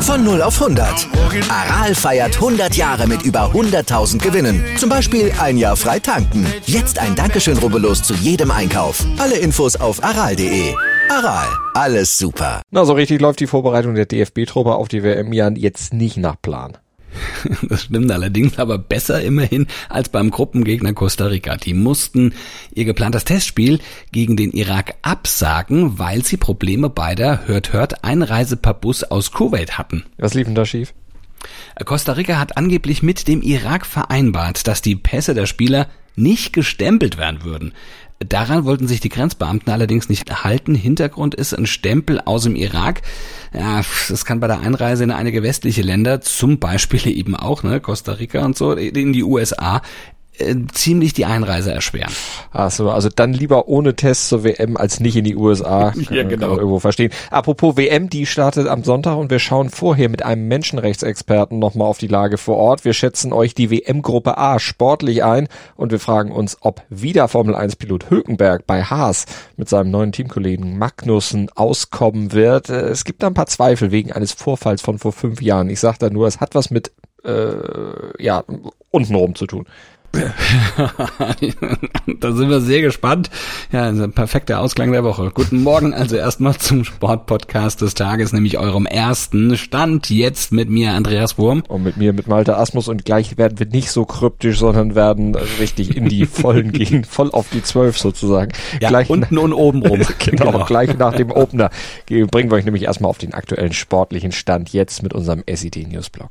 Von 0 auf 100. Aral feiert 100 Jahre mit über 100.000 Gewinnen. Zum Beispiel ein Jahr frei tanken. Jetzt ein Dankeschön, rubbellos zu jedem Einkauf. Alle Infos auf aral.de. Aral, alles super. Na, so richtig läuft die Vorbereitung der DFB-Truppe auf die WM ja jetzt nicht nach Plan. Das stimmt allerdings, aber besser immerhin als beim Gruppengegner Costa Rica. Die mussten ihr geplantes Testspiel gegen den Irak absagen, weil sie Probleme bei der Hört Hört Einreise per Bus aus Kuwait hatten. Was lief denn da schief? Costa Rica hat angeblich mit dem Irak vereinbart, dass die Pässe der Spieler nicht gestempelt werden würden. Daran wollten sich die Grenzbeamten allerdings nicht halten. Hintergrund ist ein Stempel aus dem Irak. Ja, das kann bei der Einreise in einige westliche Länder, zum Beispiel eben auch, ne, Costa Rica und so, in die USA, äh, ziemlich die Einreise erschweren. Ach so, also dann lieber ohne Test zur WM als nicht in die USA. ja, genau. Irgendwo verstehen. Apropos WM, die startet am Sonntag und wir schauen vorher mit einem Menschenrechtsexperten nochmal auf die Lage vor Ort. Wir schätzen euch die WM-Gruppe A sportlich ein und wir fragen uns, ob wieder Formel-1-Pilot Hülkenberg bei Haas mit seinem neuen Teamkollegen Magnussen auskommen wird. Äh, es gibt da ein paar Zweifel wegen eines Vorfalls von vor fünf Jahren. Ich sage da nur, es hat was mit äh, ja, untenrum zu tun. da sind wir sehr gespannt. Ja, ein perfekter Ausklang der Woche. Guten Morgen also erstmal zum Sportpodcast des Tages, nämlich eurem ersten Stand jetzt mit mir, Andreas Wurm. Und mit mir, mit Malte Asmus und gleich werden wir nicht so kryptisch, sondern werden richtig in die Vollen gehen, voll auf die Zwölf sozusagen. Ja, gleich unten und oben rum. genau, genau, gleich nach dem Opener bringen wir euch nämlich erstmal auf den aktuellen sportlichen Stand jetzt mit unserem SED Newsblog.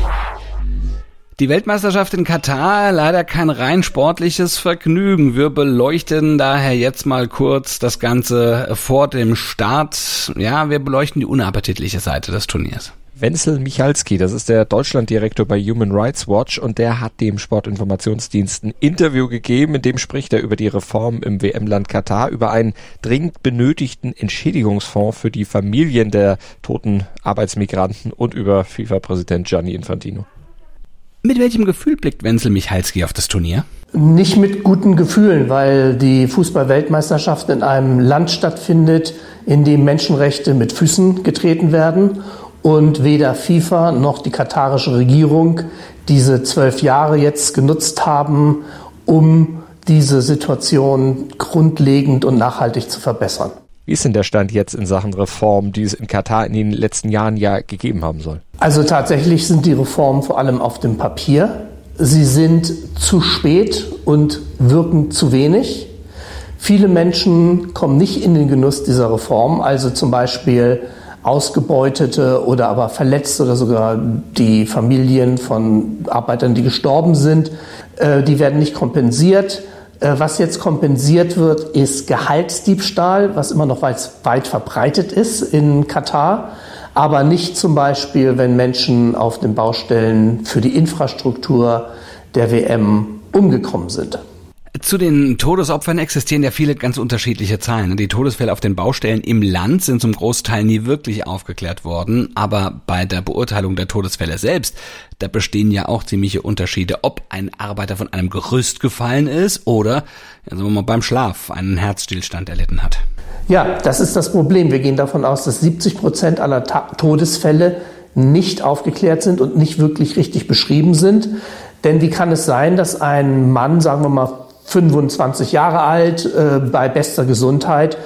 Die Weltmeisterschaft in Katar leider kein rein sportliches Vergnügen. Wir beleuchten daher jetzt mal kurz das Ganze vor dem Start. Ja, wir beleuchten die unappetitliche Seite des Turniers. Wenzel Michalski, das ist der Deutschlanddirektor bei Human Rights Watch und der hat dem Sportinformationsdienst ein Interview gegeben, in dem spricht er über die Reform im WM-Land Katar, über einen dringend benötigten Entschädigungsfonds für die Familien der toten Arbeitsmigranten und über FIFA-Präsident Gianni Infantino. Mit welchem Gefühl blickt Wenzel Michalski auf das Turnier? Nicht mit guten Gefühlen, weil die Fußball-Weltmeisterschaft in einem Land stattfindet, in dem Menschenrechte mit Füßen getreten werden und weder FIFA noch die katarische Regierung diese zwölf Jahre jetzt genutzt haben, um diese Situation grundlegend und nachhaltig zu verbessern. Wie ist denn der Stand jetzt in Sachen Reform, die es in Katar in den letzten Jahren ja gegeben haben soll? Also tatsächlich sind die Reformen vor allem auf dem Papier. Sie sind zu spät und wirken zu wenig. Viele Menschen kommen nicht in den Genuss dieser Reform, also zum Beispiel Ausgebeutete oder aber Verletzte oder sogar die Familien von Arbeitern, die gestorben sind, äh, die werden nicht kompensiert. Äh, was jetzt kompensiert wird, ist Gehaltsdiebstahl, was immer noch weit, weit verbreitet ist in Katar, aber nicht zum Beispiel, wenn Menschen auf den Baustellen für die Infrastruktur der WM umgekommen sind. Zu den Todesopfern existieren ja viele ganz unterschiedliche Zahlen. Die Todesfälle auf den Baustellen im Land sind zum Großteil nie wirklich aufgeklärt worden, aber bei der Beurteilung der Todesfälle selbst, da bestehen ja auch ziemliche Unterschiede, ob ein Arbeiter von einem Gerüst gefallen ist oder, sagen wir mal, beim Schlaf einen Herzstillstand erlitten hat. Ja, das ist das Problem. Wir gehen davon aus, dass 70 Prozent aller Todesfälle nicht aufgeklärt sind und nicht wirklich richtig beschrieben sind. Denn wie kann es sein, dass ein Mann, sagen wir mal 25 Jahre alt, äh, bei bester Gesundheit,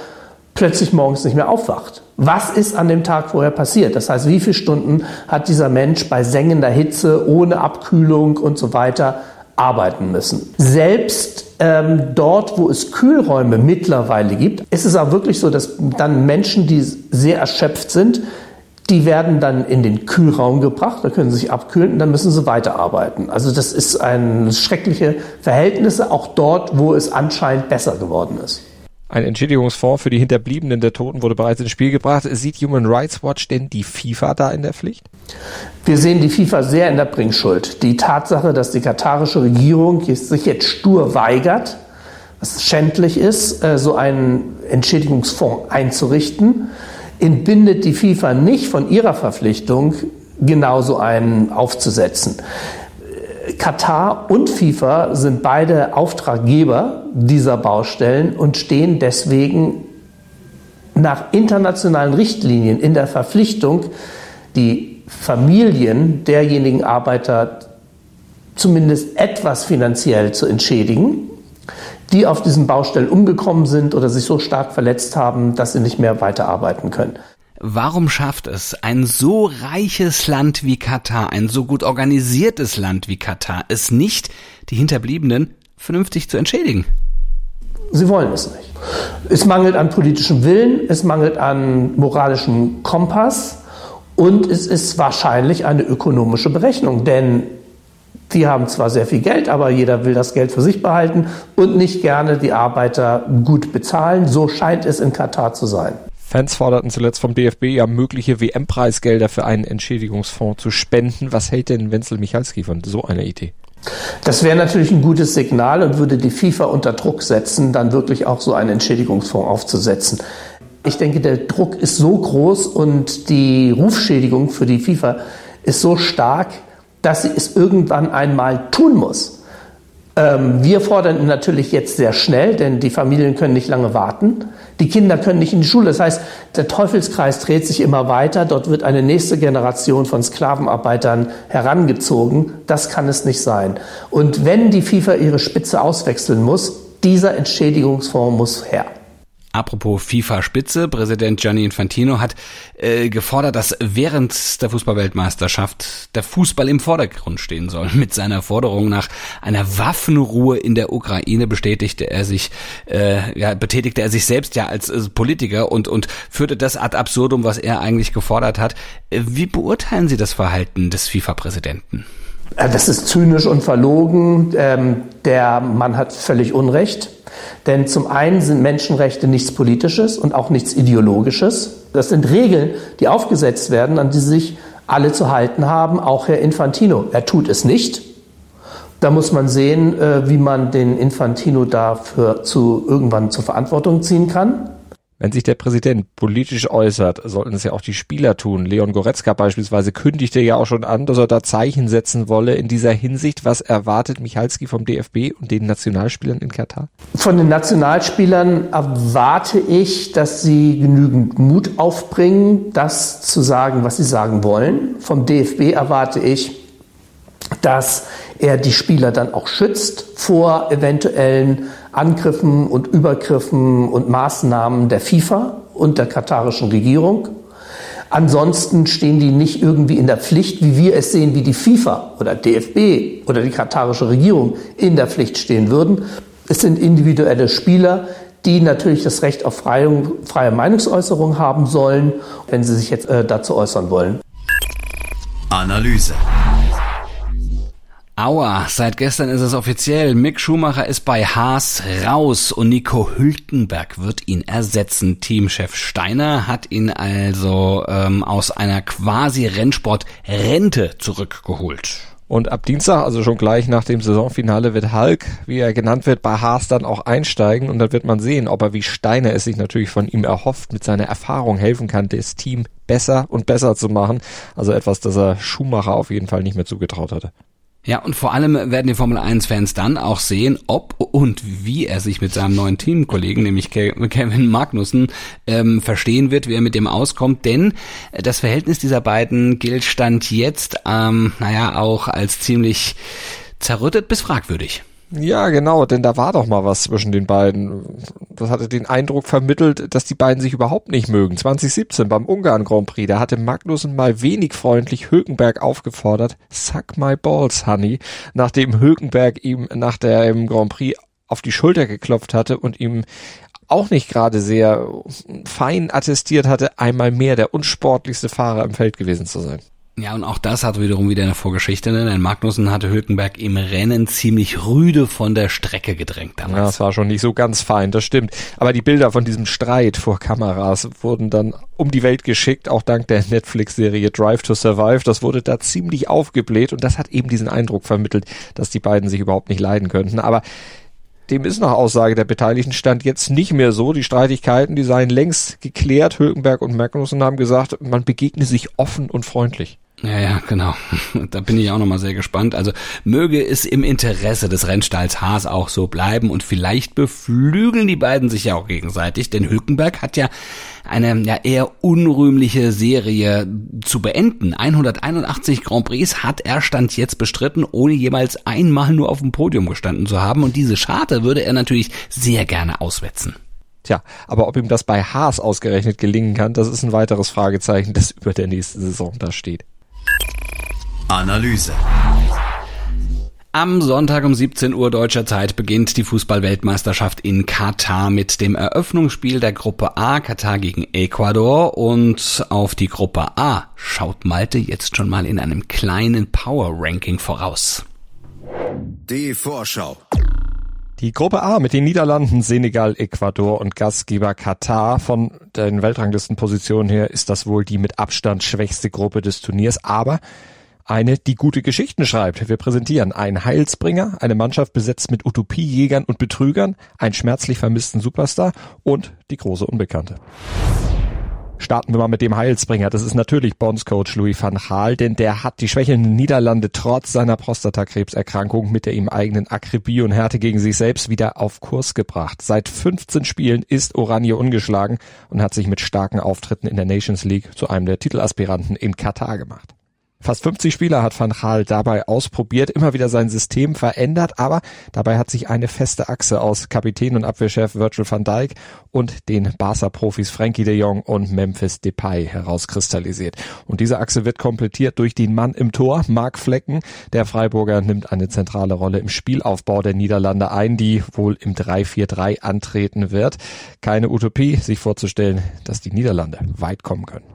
plötzlich morgens nicht mehr aufwacht. Was ist an dem Tag vorher passiert? Das heißt, wie viele Stunden hat dieser Mensch bei sengender Hitze, ohne Abkühlung und so weiter arbeiten müssen? Selbst ähm, dort, wo es Kühlräume mittlerweile gibt, ist es auch wirklich so, dass dann Menschen, die sehr erschöpft sind, die werden dann in den Kühlraum gebracht, da können sie sich abkühlen und dann müssen sie weiterarbeiten. Also das ist ein schreckliche Verhältnisse, auch dort, wo es anscheinend besser geworden ist. Ein Entschädigungsfonds für die Hinterbliebenen der Toten wurde bereits ins Spiel gebracht. Sieht Human Rights Watch denn die FIFA da in der Pflicht? Wir sehen die FIFA sehr in der Bringschuld. Die Tatsache, dass die katarische Regierung sich jetzt stur weigert, was schändlich ist, äh, so einen Entschädigungsfonds einzurichten, entbindet die FIFA nicht von ihrer Verpflichtung, genauso einen aufzusetzen. Katar und FIFA sind beide Auftraggeber dieser Baustellen und stehen deswegen nach internationalen Richtlinien in der Verpflichtung, die Familien derjenigen Arbeiter zumindest etwas finanziell zu entschädigen, die auf diesen Baustellen umgekommen sind oder sich so stark verletzt haben, dass sie nicht mehr weiterarbeiten können. Warum schafft es ein so reiches Land wie Katar, ein so gut organisiertes Land wie Katar, es nicht, die Hinterbliebenen vernünftig zu entschädigen? Sie wollen es nicht. Es mangelt an politischem Willen, es mangelt an moralischem Kompass und es ist wahrscheinlich eine ökonomische Berechnung, denn die haben zwar sehr viel Geld, aber jeder will das Geld für sich behalten und nicht gerne die Arbeiter gut bezahlen. So scheint es in Katar zu sein. Fans forderten zuletzt vom DFB ja mögliche WM-Preisgelder für einen Entschädigungsfonds zu spenden. Was hält denn Wenzel Michalski von so einer Idee? Das wäre natürlich ein gutes Signal und würde die FIFA unter Druck setzen, dann wirklich auch so einen Entschädigungsfonds aufzusetzen. Ich denke, der Druck ist so groß und die Rufschädigung für die FIFA ist so stark, dass sie es irgendwann einmal tun muss. Ähm, wir fordern natürlich jetzt sehr schnell, denn die Familien können nicht lange warten. Die Kinder können nicht in die Schule. Das heißt, der Teufelskreis dreht sich immer weiter. Dort wird eine nächste Generation von Sklavenarbeitern herangezogen. Das kann es nicht sein. Und wenn die FIFA ihre Spitze auswechseln muss, dieser Entschädigungsfonds muss her. Apropos FIFA-Spitze, Präsident Gianni Infantino hat äh, gefordert, dass während der Fußballweltmeisterschaft der Fußball im Vordergrund stehen soll. Mit seiner Forderung nach einer Waffenruhe in der Ukraine bestätigte er sich, äh, ja, betätigte er sich selbst ja als äh, Politiker und und führte das ad absurdum, was er eigentlich gefordert hat. Äh, wie beurteilen Sie das Verhalten des FIFA-Präsidenten? Äh, das ist zynisch und verlogen. Ähm, der Mann hat völlig Unrecht. Denn zum einen sind Menschenrechte nichts Politisches und auch nichts Ideologisches. Das sind Regeln, die aufgesetzt werden, an die sich alle zu halten haben, auch Herr Infantino. Er tut es nicht. Da muss man sehen, äh, wie man den Infantino dafür zu, irgendwann zur Verantwortung ziehen kann. Wenn sich der Präsident politisch äußert, sollten es ja auch die Spieler tun. Leon Goretzka beispielsweise kündigte ja auch schon an, dass er da Zeichen setzen wolle in dieser Hinsicht. Was erwartet Michalski vom DFB und den Nationalspielern in Katar? Von den Nationalspielern erwarte ich, dass sie genügend Mut aufbringen, das zu sagen, was sie sagen wollen. Vom DFB erwarte ich, dass er die Spieler dann auch schützt vor eventuellen Angriffen und Übergriffen und Maßnahmen der FIFA und der katarischen Regierung. Ansonsten stehen die nicht irgendwie in der Pflicht, wie wir es sehen, wie die FIFA oder DFB oder die katarische Regierung in der Pflicht stehen würden. Es sind individuelle Spieler, die natürlich das Recht auf freie, Meinungsäußerung haben sollen, wenn sie sich jetzt äh, dazu äußern wollen. Analyse. Aua, seit gestern ist es offiziell. Mick Schumacher ist bei Haas raus und Nico Hülkenberg wird ihn ersetzen. Teamchef Steiner hat ihn also ähm, aus einer quasi Rennsport-Rente zurückgeholt. Und ab Dienstag, also schon gleich nach dem Saisonfinale, wird Hulk, wie er genannt wird, bei Haas dann auch einsteigen und dann wird man sehen, ob er wie Steiner es sich natürlich von ihm erhofft, mit seiner Erfahrung helfen kann, das Team besser und besser zu machen. Also etwas, das er Schumacher auf jeden Fall nicht mehr zugetraut hatte. Ja, und vor allem werden die Formel 1-Fans dann auch sehen, ob und wie er sich mit seinem neuen Teamkollegen, nämlich Kevin Magnussen, ähm, verstehen wird, wie er mit dem auskommt. Denn das Verhältnis dieser beiden gilt Stand jetzt, ähm, naja, auch als ziemlich zerrüttet bis fragwürdig. Ja, genau, denn da war doch mal was zwischen den beiden. Das hatte den Eindruck vermittelt, dass die beiden sich überhaupt nicht mögen. 2017 beim Ungarn Grand Prix, da hatte Magnussen mal wenig freundlich Hülkenberg aufgefordert, suck my balls, honey, nachdem Hülkenberg ihm nach der im Grand Prix auf die Schulter geklopft hatte und ihm auch nicht gerade sehr fein attestiert hatte, einmal mehr der unsportlichste Fahrer im Feld gewesen zu sein. Ja, und auch das hat wiederum wieder eine Vorgeschichte, ne? denn Magnussen hatte Hülkenberg im Rennen ziemlich rüde von der Strecke gedrängt damals. Ja, das war schon nicht so ganz fein, das stimmt. Aber die Bilder von diesem Streit vor Kameras wurden dann um die Welt geschickt, auch dank der Netflix-Serie Drive to Survive. Das wurde da ziemlich aufgebläht und das hat eben diesen Eindruck vermittelt, dass die beiden sich überhaupt nicht leiden könnten. Aber dem ist nach Aussage der Beteiligten stand jetzt nicht mehr so. Die Streitigkeiten, die seien längst geklärt. Hülkenberg und Magnussen haben gesagt, man begegne sich offen und freundlich. Ja, ja, genau. Da bin ich auch nochmal sehr gespannt. Also möge es im Interesse des Rennstalls Haas auch so bleiben und vielleicht beflügeln die beiden sich ja auch gegenseitig, denn Hülkenberg hat ja eine ja eher unrühmliche Serie zu beenden. 181 Grand Prix hat er Stand jetzt bestritten, ohne jemals einmal nur auf dem Podium gestanden zu haben und diese Scharte würde er natürlich sehr gerne auswetzen. Tja, aber ob ihm das bei Haas ausgerechnet gelingen kann, das ist ein weiteres Fragezeichen, das über der nächsten Saison da steht. Analyse. Am Sonntag um 17 Uhr deutscher Zeit beginnt die Fußballweltmeisterschaft in Katar mit dem Eröffnungsspiel der Gruppe A Katar gegen Ecuador und auf die Gruppe A schaut Malte jetzt schon mal in einem kleinen Power Ranking voraus. Die Vorschau. Die Gruppe A mit den Niederlanden, Senegal, Ecuador und Gastgeber Katar. Von den Weltranglistenpositionen her ist das wohl die mit Abstand schwächste Gruppe des Turniers, aber eine, die gute Geschichten schreibt. Wir präsentieren einen Heilsbringer, eine Mannschaft besetzt mit Utopiejägern und Betrügern, einen schmerzlich vermissten Superstar und die große Unbekannte. Starten wir mal mit dem Heilsbringer. Das ist natürlich Bonds-Coach Louis van Gaal, denn der hat die schwächelnden Niederlande trotz seiner Prostatakrebserkrankung mit der ihm eigenen Akribie und Härte gegen sich selbst wieder auf Kurs gebracht. Seit 15 Spielen ist Oranje ungeschlagen und hat sich mit starken Auftritten in der Nations League zu einem der Titelaspiranten in Katar gemacht. Fast 50 Spieler hat Van Gaal dabei ausprobiert, immer wieder sein System verändert, aber dabei hat sich eine feste Achse aus Kapitän und Abwehrchef Virgil van Dijk und den Barca-Profis Frankie de Jong und Memphis Depay herauskristallisiert. Und diese Achse wird komplettiert durch den Mann im Tor, Mark Flecken. Der Freiburger nimmt eine zentrale Rolle im Spielaufbau der Niederlande ein, die wohl im 3-4-3 antreten wird. Keine Utopie, sich vorzustellen, dass die Niederlande weit kommen können.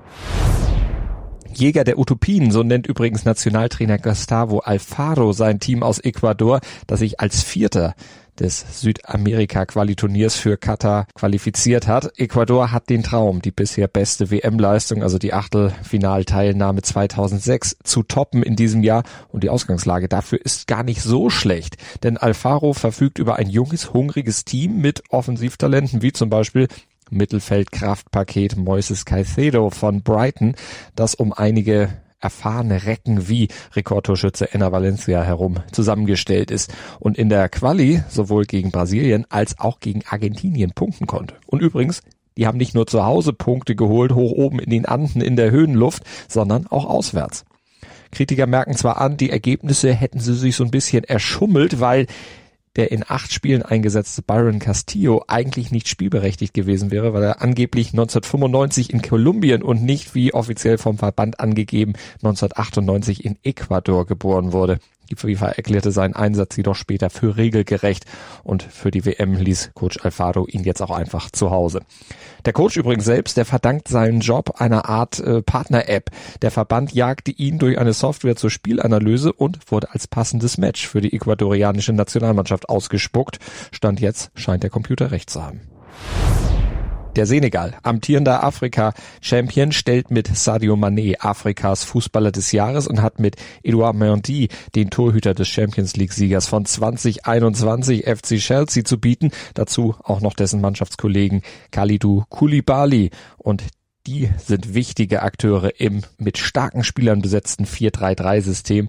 Jäger der Utopien, so nennt übrigens Nationaltrainer Gustavo Alfaro sein Team aus Ecuador, das sich als Vierter des Südamerika-Qualiturniers für Katar qualifiziert hat. Ecuador hat den Traum, die bisher beste WM-Leistung, also die Achtelfinalteilnahme 2006, zu toppen in diesem Jahr. Und die Ausgangslage dafür ist gar nicht so schlecht, denn Alfaro verfügt über ein junges, hungriges Team mit Offensivtalenten, wie zum Beispiel Mittelfeldkraftpaket Moises Caicedo von Brighton, das um einige erfahrene Recken wie Rekordtorschütze Enna Valencia herum zusammengestellt ist und in der Quali sowohl gegen Brasilien als auch gegen Argentinien punkten konnte. Und übrigens, die haben nicht nur zu Hause Punkte geholt, hoch oben in den Anden in der Höhenluft, sondern auch auswärts. Kritiker merken zwar an, die Ergebnisse hätten sie sich so ein bisschen erschummelt, weil der in acht Spielen eingesetzte Byron Castillo eigentlich nicht spielberechtigt gewesen wäre, weil er angeblich 1995 in Kolumbien und nicht wie offiziell vom Verband angegeben 1998 in Ecuador geboren wurde. Die FIFA erklärte seinen Einsatz jedoch später für regelgerecht und für die WM ließ Coach Alfaro ihn jetzt auch einfach zu Hause. Der Coach übrigens selbst, der verdankt seinen Job einer Art äh, Partner-App. Der Verband jagte ihn durch eine Software zur Spielanalyse und wurde als passendes Match für die ecuadorianische Nationalmannschaft ausgespuckt. Stand jetzt scheint der Computer recht zu haben. Der Senegal, amtierender Afrika-Champion, stellt mit Sadio Mané Afrikas Fußballer des Jahres und hat mit Edouard Mendy den Torhüter des Champions League-Siegers von 2021 FC Chelsea zu bieten. Dazu auch noch dessen Mannschaftskollegen Kalidou Koulibaly und die sind wichtige Akteure im mit starken Spielern besetzten 4-3-3-System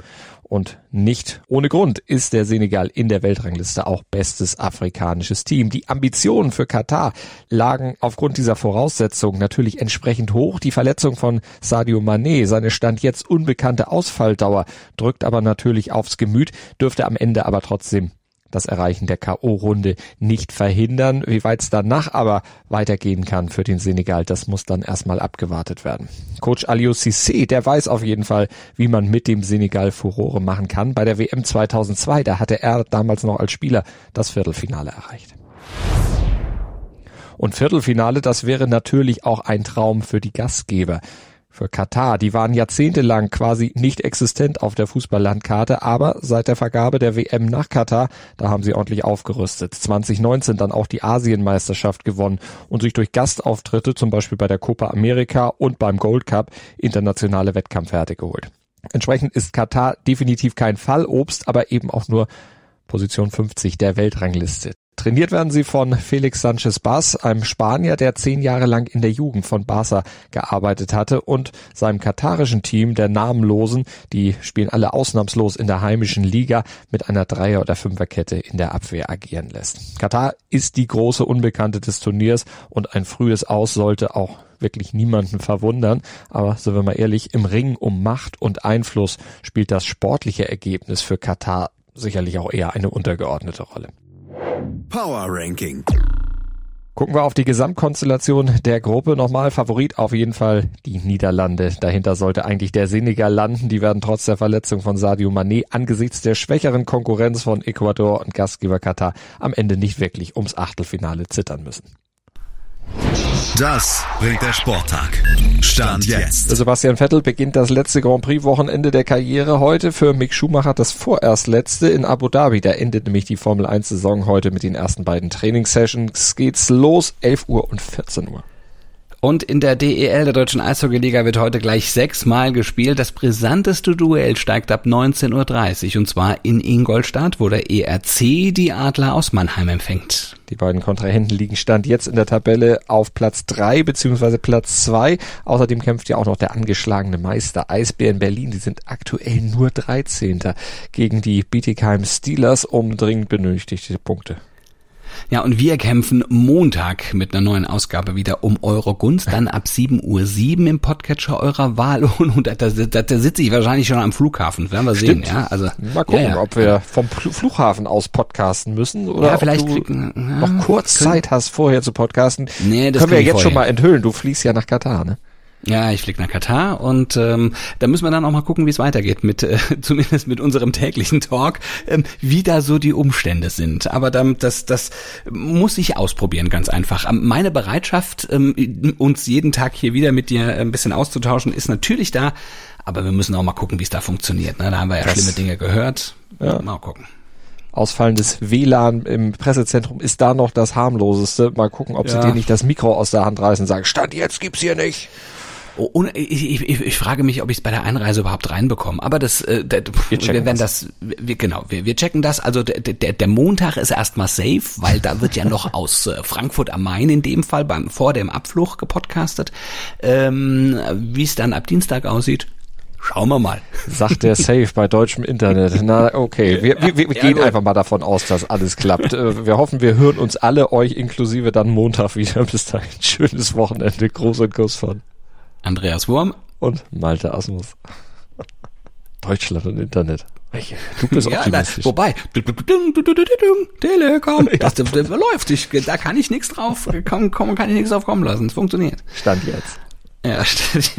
und nicht ohne Grund ist der Senegal in der Weltrangliste auch bestes afrikanisches Team. Die Ambitionen für Katar lagen aufgrund dieser Voraussetzungen natürlich entsprechend hoch. Die Verletzung von Sadio Mané, seine Stand jetzt unbekannte Ausfalldauer, drückt aber natürlich aufs Gemüt, dürfte am Ende aber trotzdem das Erreichen der K.O.-Runde nicht verhindern. Wie weit es danach aber weitergehen kann für den Senegal, das muss dann erstmal abgewartet werden. Coach Aliou Cissé, der weiß auf jeden Fall, wie man mit dem Senegal Furore machen kann. Bei der WM 2002, da hatte er damals noch als Spieler das Viertelfinale erreicht. Und Viertelfinale, das wäre natürlich auch ein Traum für die Gastgeber. Für Katar. Die waren jahrzehntelang quasi nicht existent auf der Fußballlandkarte, aber seit der Vergabe der WM nach Katar, da haben sie ordentlich aufgerüstet. 2019 dann auch die Asienmeisterschaft gewonnen und sich durch Gastauftritte, zum Beispiel bei der Copa America und beim Gold Cup, internationale Wettkampfwerte geholt. Entsprechend ist Katar definitiv kein Fallobst, aber eben auch nur Position 50 der Weltrangliste. Trainiert werden sie von Felix Sanchez Bas, einem Spanier, der zehn Jahre lang in der Jugend von Barca gearbeitet hatte und seinem katarischen Team der Namenlosen, die spielen alle ausnahmslos in der heimischen Liga mit einer Dreier- oder Fünferkette in der Abwehr agieren lässt. Katar ist die große Unbekannte des Turniers und ein frühes Aus sollte auch wirklich niemanden verwundern. Aber sind wir mal ehrlich, im Ring um Macht und Einfluss spielt das sportliche Ergebnis für Katar sicherlich auch eher eine untergeordnete Rolle. Power Ranking. Gucken wir auf die Gesamtkonstellation der Gruppe nochmal. Favorit auf jeden Fall die Niederlande. Dahinter sollte eigentlich der Senegal landen. Die werden trotz der Verletzung von Sadio Mané angesichts der schwächeren Konkurrenz von Ecuador und Gastgeber Katar am Ende nicht wirklich ums Achtelfinale zittern müssen. Das bringt der Sporttag. Stand jetzt. Sebastian Vettel beginnt das letzte Grand Prix Wochenende der Karriere heute. Für Mick Schumacher das vorerst letzte in Abu Dhabi. Da endet nämlich die Formel 1 Saison heute mit den ersten beiden Trainingssessions. Geht's los, 11 Uhr und 14 Uhr. Und in der DEL, der Deutschen Eishockeyliga, wird heute gleich sechsmal gespielt. Das brisanteste Duell steigt ab 19.30 Uhr und zwar in Ingolstadt, wo der ERC die Adler aus Mannheim empfängt. Die beiden Kontrahenten liegen Stand jetzt in der Tabelle auf Platz drei beziehungsweise Platz zwei. Außerdem kämpft ja auch noch der angeschlagene Meister Eisbären Berlin. Die sind aktuell nur 13. gegen die Bietigheim Steelers um dringend benötigte Punkte. Ja, und wir kämpfen Montag mit einer neuen Ausgabe wieder um eure Gunst, dann ab 7.07 Uhr im Podcatcher eurer Wahl und, da, da, da sitze ich wahrscheinlich schon am Flughafen, werden wir Stimmt. sehen. Ja, also, Mal gucken, ja, ja. ob wir vom Flughafen aus podcasten müssen oder Ja, ob vielleicht du kriegen- ja, noch kurz können- Zeit hast, vorher zu podcasten. Nee, das Können wir jetzt schon vorher. mal enthüllen. Du fliegst ja nach Katar, ne? Ja, ich fliege nach Katar und ähm, da müssen wir dann auch mal gucken, wie es weitergeht mit äh, zumindest mit unserem täglichen Talk, ähm, wie da so die Umstände sind. Aber dann, das das muss ich ausprobieren, ganz einfach. Ähm, Meine Bereitschaft, ähm, uns jeden Tag hier wieder mit dir ein bisschen auszutauschen, ist natürlich da. Aber wir müssen auch mal gucken, wie es da funktioniert. Ne? Da haben wir ja Das- schlimme Dinge gehört. Ja. Mal gucken. Ausfallendes WLAN im Pressezentrum ist da noch das harmloseste. Mal gucken, ob sie Ja. dir nicht das Mikro aus der Hand reißen und sagen, Stand jetzt gibt's hier nicht. Oh, ich, ich, ich, frage mich, ob ich es bei der Einreise überhaupt reinbekomme. Aber das, äh, der, wir, checken werden das, wir, genau, wir, wir checken das. Also der, der, der Montag ist erstmal safe, weil da wird ja noch aus äh, Frankfurt am Main in dem Fall beim vor dem Abflug gepodcastet. Ähm, Wie es dann ab Dienstag aussieht, schauen wir mal. Sagt der Safe bei deutschem Internet. Na, okay. Wir, wir, wir Ja, gehen gut. einfach mal davon aus, dass alles klappt. Äh, Wir hoffen, wir hören uns alle, euch inklusive dann Montag wieder. Bis dahin. Schönes Wochenende. Und Kuss von Andreas Wurm. und Malte Asmus. Deutschland und Internet. Du bist Ja, da, optimistisch. wobei, Telekom, das, das, das läuft. Ich, da kann ich nichts drauf, komm, komm, kann ich nichts drauf kommen lassen. Es funktioniert. Stand jetzt. Ja, stimmt. Von